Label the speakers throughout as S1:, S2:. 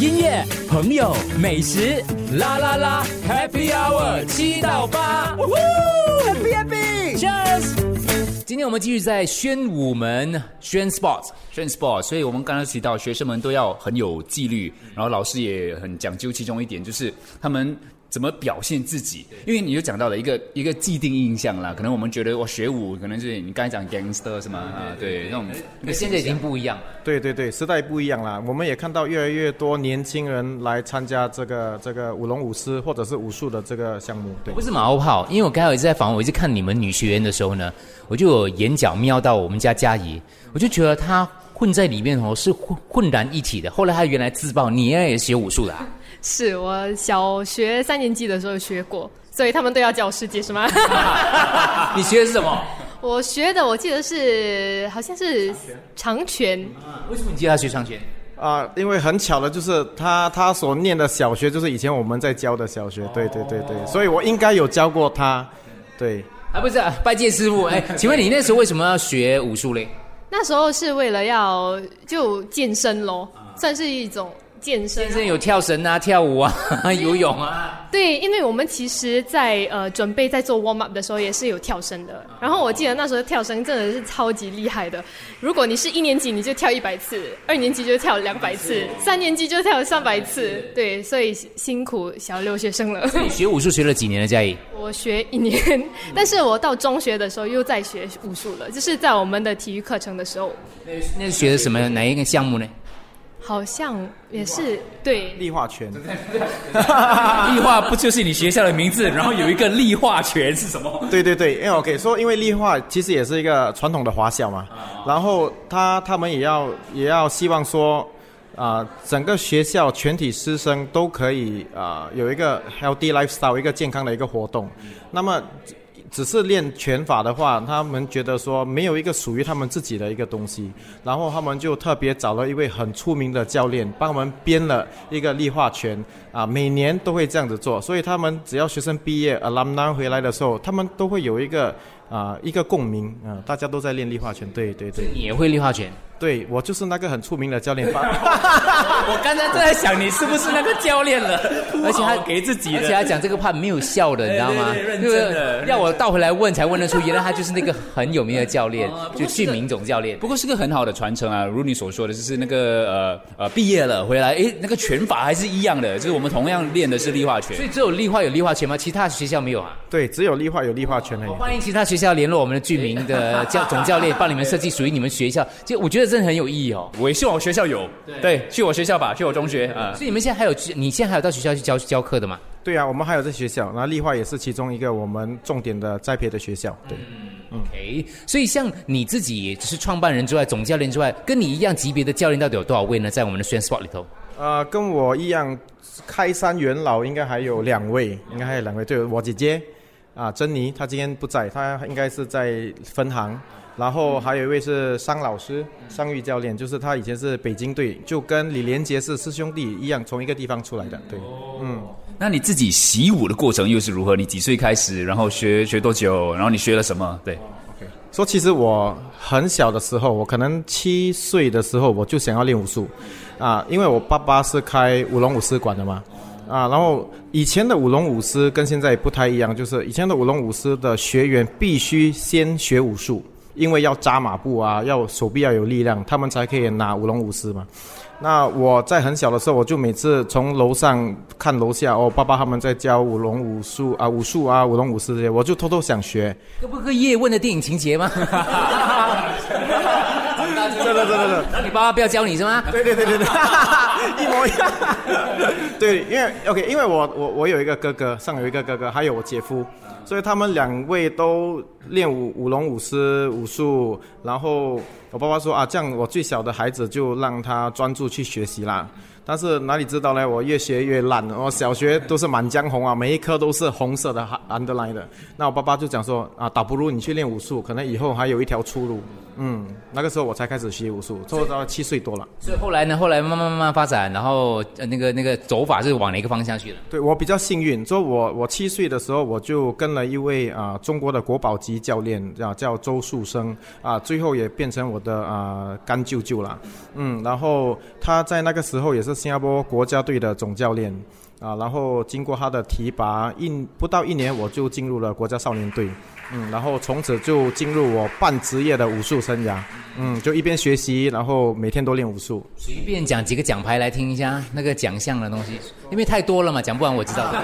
S1: 音乐、朋友、美食，啦啦啦，Happy Hour 七到八，Happy Happy，Cheers！今天我们继续在宣武门宣 Sport 宣 Sport，所以我们刚刚提到学生们都要很有纪律，然后老师也很讲究其中一点，就是他们。怎么表现自己？因为你就讲到了一个一个既定印象啦，可能我们觉得我学舞，可能是你刚才讲 gangster 是吗？啊，对，那种。
S2: 那现在已经不一样。
S3: 对对对，时代不一样了。我们也看到越来越多年轻人来参加这个这个舞龙舞狮或者是武术的这个项目。对，
S2: 不是马后炮，因为我刚才一直在访问，我一直看你们女学员的时候呢，我就有眼角瞄到我们家佳怡，我就觉得她混在里面哦，是混混然一体的。后来他原来自曝，你也学武术的。
S4: 是我小学三年级的时候学过，所以他们都要叫我师姐，是吗？
S2: 你学的是什么？
S4: 我学的我记得是好像是长拳。
S2: 为什么你记得他学长拳？
S3: 啊，因为很巧的就是他他所念的小学就是以前我们在教的小学，对对对对，所以我应该有教过他，对。
S2: 啊，不是拜见师傅，哎，请问你那时候为什么要学武术嘞？
S4: 那时候是为了要就健身咯，算是一种。健身，
S2: 健身有跳绳啊，跳舞啊，游泳啊。
S4: 对，因为我们其实，在呃准备在做 warm up 的时候，也是有跳绳的。然后我记得那时候跳绳真的是超级厉害的。如果你是一年级，你就跳一百次；二年级就跳两百次；三年级就跳三百次。对，所以辛苦小留学生了。
S2: 你学武术学了几年了，嘉怡？
S4: 我学一年，但是我到中学的时候又在学武术了，就是在我们的体育课程的时候。
S2: 那那是学的什么哪一个项目呢？
S4: 好像也是对
S3: 立化拳，
S1: 立化不就是你学校的名字？然后有一个立化拳是什么？
S3: 对对对，因为我可以说，因为立化其实也是一个传统的华校嘛。然后他他们也要也要希望说，啊，整个学校全体师生都可以啊有一个 healthy lifestyle，一个健康的一个活动。那么。只是练拳法的话，他们觉得说没有一个属于他们自己的一个东西，然后他们就特别找了一位很出名的教练，帮我们编了一个立化拳，啊，每年都会这样子做，所以他们只要学生毕业，alumni 回来的时候，他们都会有一个啊一个共鸣，啊，大家都在练立化拳，对对对，
S2: 你也会立化拳。
S3: 对，我就是那个很出名的教练。
S1: 我刚才正在想，你是不是那个教练了？
S2: 而且他
S1: 给自己，
S2: 而且他讲这个话没有笑的，你知道吗？
S1: 认真的，
S2: 要我倒回来问才问得出，原来他就是那个很有名的教练，就俊明总教练。
S1: 不过是个很好的传承啊，如你所说的，就是那个呃呃，毕业了回来，哎，那个拳法还是一样的，就是我们同样练的是立化拳。
S2: 所以只有立化有立化拳吗？其他学校没有啊？
S3: 对，只有立化有立化拳而已。
S2: 欢迎其他学校联络我们的俊明的 教总教练，帮你们设计属于你们学校。就我觉得真的很有意义哦。
S1: 我也希望我学校有，对，去我学校吧，去我中学啊。
S2: 所以你们现在还有，你现在还有到学校去教教课的吗？
S3: 对啊，我们还有在学校，那立化也是其中一个我们重点的栽培的学校。对
S2: ，OK。所以像你自己是创办人之外，总教练之外，跟你一样级别的教练到底有多少位呢？在我们的宣 sport 里头？
S3: 呃，跟我一样开山元老应该还有两位，应该还有两位，对我姐姐啊，珍妮，她今天不在，她应该是在分行。然后还有一位是商老师，商玉教练，就是他以前是北京队，就跟李连杰是师兄弟一样，从一个地方出来的。对，
S1: 嗯，那你自己习武的过程又是如何？你几岁开始？然后学学多久？然后你学了什么？对
S3: ，OK。说其实我很小的时候，我可能七岁的时候我就想要练武术，啊，因为我爸爸是开舞龙舞狮馆的嘛，啊，然后以前的舞龙舞狮跟现在不太一样，就是以前的舞龙舞狮的学员必须先学武术。因为要扎马步啊，要手臂要有力量，他们才可以拿舞龙舞狮嘛。那我在很小的时候，我就每次从楼上看楼下，哦，爸爸他们在教舞龙武术啊，武术啊，舞龙舞狮这些，我就偷偷想学。
S2: 这不是叶问的电影情节吗？
S3: 对对对对对，
S2: 你爸爸不要教你是吗？
S3: 对对对对对，一模一样。对，因为 OK，因为我我我有一个哥哥，上有一个哥哥，还有我姐夫。所以他们两位都练武舞龙舞狮武术，然后我爸爸说啊，这样我最小的孩子就让他专注去学习啦。但是哪里知道呢？我越学越烂。我小学都是满江红啊，每一科都是红色的 underline 的。那我爸爸就讲说啊，倒不如你去练武术，可能以后还有一条出路。嗯，那个时候我才开始学武术，做到七岁多了。
S2: 所以后来呢，后来慢慢慢慢发展，然后呃那个那个走法是往哪个方向去了？
S3: 对我比较幸运，就我我七岁的时候，我就跟了一位啊中国的国宝级教练，啊叫周树生啊，最后也变成我的啊、干舅舅啦，嗯，然后他在那个时候也是新加坡国家队的总教练。啊，然后经过他的提拔，一不到一年我就进入了国家少年队，嗯，然后从此就进入我半职业的武术生涯，嗯，就一边学习，然后每天都练武术。
S2: 随便讲几个奖牌来听一下，那个奖项的东西，因为太多了嘛，讲不完我知道的。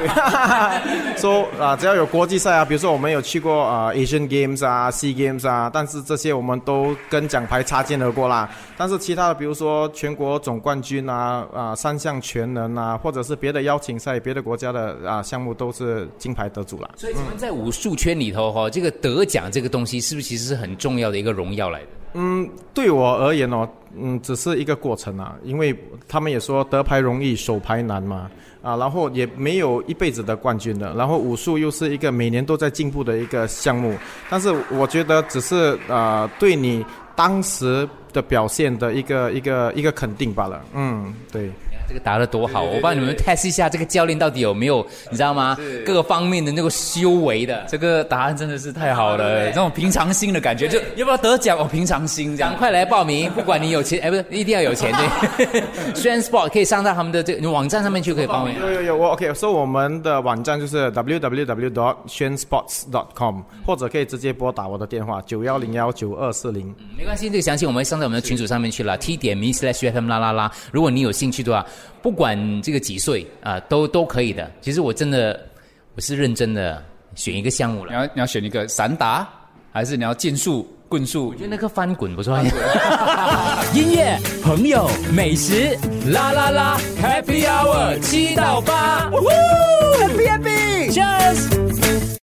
S3: 说啊，只要有国际赛啊，比如说我们有去过啊、Asian Games 啊、Sea Games 啊，但是这些我们都跟奖牌擦肩而过啦。但是其他的，比如说全国总冠军啊、啊三项全能啊，或者是别的邀请赛、别的国家的啊项目，都是金牌得主啦。
S2: 所以，请问在武术圈里头哈、这个得奖这个东西，是不是其实是很重要的一个荣耀来的？
S3: 嗯，对我而言哦，嗯，只是一个过程啊，因为他们也说得牌容易，守牌难嘛，啊，然后也没有一辈子的冠军的，然后武术又是一个每年都在进步的一个项目，但是我觉得只是呃对你当时的表现的一个一个一个肯定罢了，嗯，对。
S2: 这个答得多好，我帮你们 test 一下这个教练到底有没有，你知道吗？各个方面的那个修为的。
S5: 这个答案真的是太好了，
S2: 对
S5: 这种平常心的感觉，就要不要得奖哦？平常心这样
S2: 赶。快来报名，不管你有钱，哎，不是，一定要有钱对。虽然 Sport 可以上到他们的这个网站上面去可以报名。
S3: 有有有，我 OK，所以我们的网站就是 www dot 宣 sports dot com，或者可以直接拨打我的电话九幺零幺九二四零。
S2: 没关系，这个详情我们会上在我们的群组上面去了，t 点 me slash fm 啦啦啦。如果你有兴趣的话，不管这个几岁啊、都都可以的。其实我真的我是认真的选一个项目了。
S5: 你要你要选一个散打，还是你要剑术、棍术
S2: 我？觉得那个翻滚不错。
S1: 音乐、朋友、美食，啦啦啦，Happy Hour 七到八，Happy Happy，Cheers。